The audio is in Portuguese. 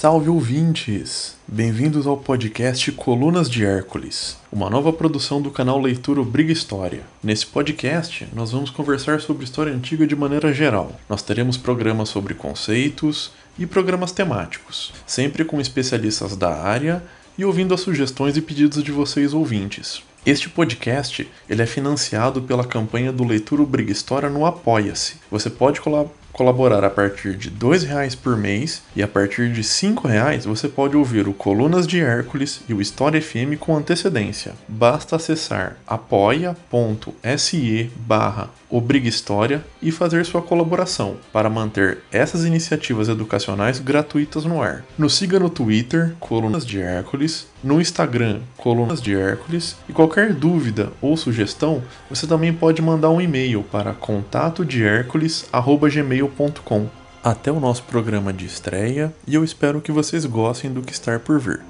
Salve ouvintes! Bem-vindos ao podcast Colunas de Hércules, uma nova produção do canal Leitura Obriga História. Nesse podcast, nós vamos conversar sobre história antiga de maneira geral. Nós teremos programas sobre conceitos e programas temáticos, sempre com especialistas da área e ouvindo as sugestões e pedidos de vocês ouvintes. Este podcast ele é financiado pela campanha do Leitura Obriga História no Apoia-se. Você pode colaborar a partir de R$ reais por mês e a partir de R$ reais você pode ouvir o Colunas de Hércules e o História FM com antecedência. Basta acessar apoia.se barra e fazer sua colaboração para manter essas iniciativas educacionais gratuitas no ar. Nos siga no Twitter, Colunas de Hércules, no Instagram, Colunas de Hércules, e qualquer dúvida ou sugestão, você também pode mandar um e-mail para contatodehercules.gmail.com. Até o nosso programa de estreia e eu espero que vocês gostem do que está por vir.